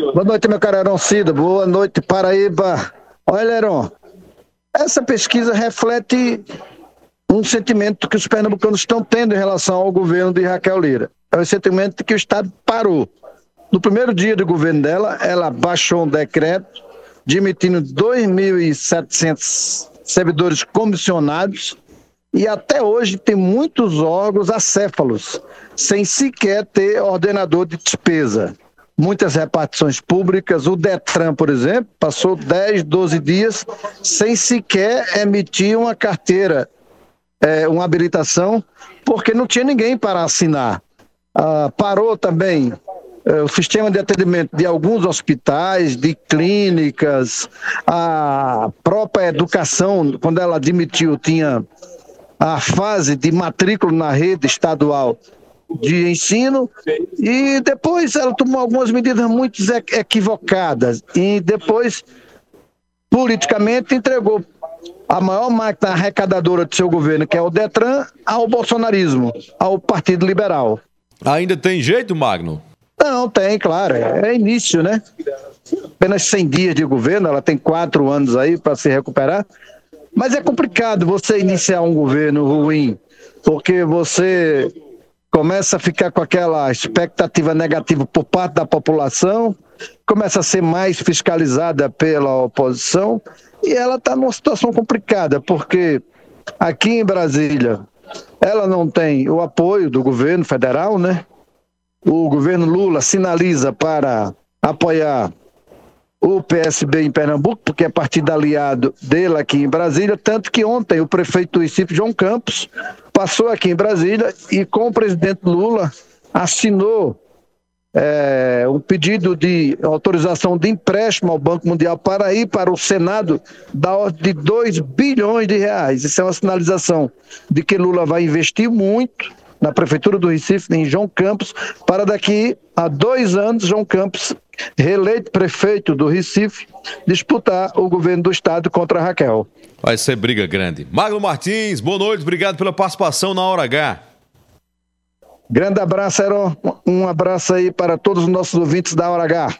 Boa noite, meu caro Heron Cida. Boa noite, Paraíba. Olha, Heron, essa pesquisa reflete um sentimento que os pernambucanos estão tendo em relação ao governo de Raquel Lira. É o sentimento de que o Estado parou. No primeiro dia do governo dela, ela baixou um decreto demitindo 2.700 servidores comissionados e até hoje tem muitos órgãos acéfalos, sem sequer ter ordenador de despesa. Muitas repartições públicas, o Detran, por exemplo, passou 10, 12 dias sem sequer emitir uma carteira, é, uma habilitação, porque não tinha ninguém para assinar. Ah, parou também é, o sistema de atendimento de alguns hospitais, de clínicas, a própria educação, quando ela admitiu, tinha a fase de matrícula na rede estadual de ensino e depois ela tomou algumas medidas muito equivocadas e depois politicamente entregou a maior máquina arrecadadora do seu governo, que é o Detran, ao bolsonarismo, ao Partido Liberal. Ainda tem jeito, Magno? Não, tem, claro. É, início, né? Apenas 100 dias de governo, ela tem quatro anos aí para se recuperar. Mas é complicado você iniciar um governo ruim, porque você começa a ficar com aquela expectativa negativa por parte da população, começa a ser mais fiscalizada pela oposição, e ela está numa situação complicada, porque aqui em Brasília ela não tem o apoio do governo federal, né? O governo Lula sinaliza para apoiar o PSB em Pernambuco, porque é partido aliado dele aqui em Brasília, tanto que ontem o prefeito do Recife, João Campos, passou aqui em Brasília e com o presidente Lula assinou é, um pedido de autorização de empréstimo ao Banco Mundial para ir para o Senado da ordem de 2 bilhões de reais. Isso é uma sinalização de que Lula vai investir muito na Prefeitura do Recife, em João Campos, para daqui a dois anos, João Campos, reeleito prefeito do Recife, disputar o governo do estado contra Raquel. Vai ser briga grande. Magno Martins, boa noite, obrigado pela participação na Hora H. Grande abraço, Heron. Um abraço aí para todos os nossos ouvintes da Hora H.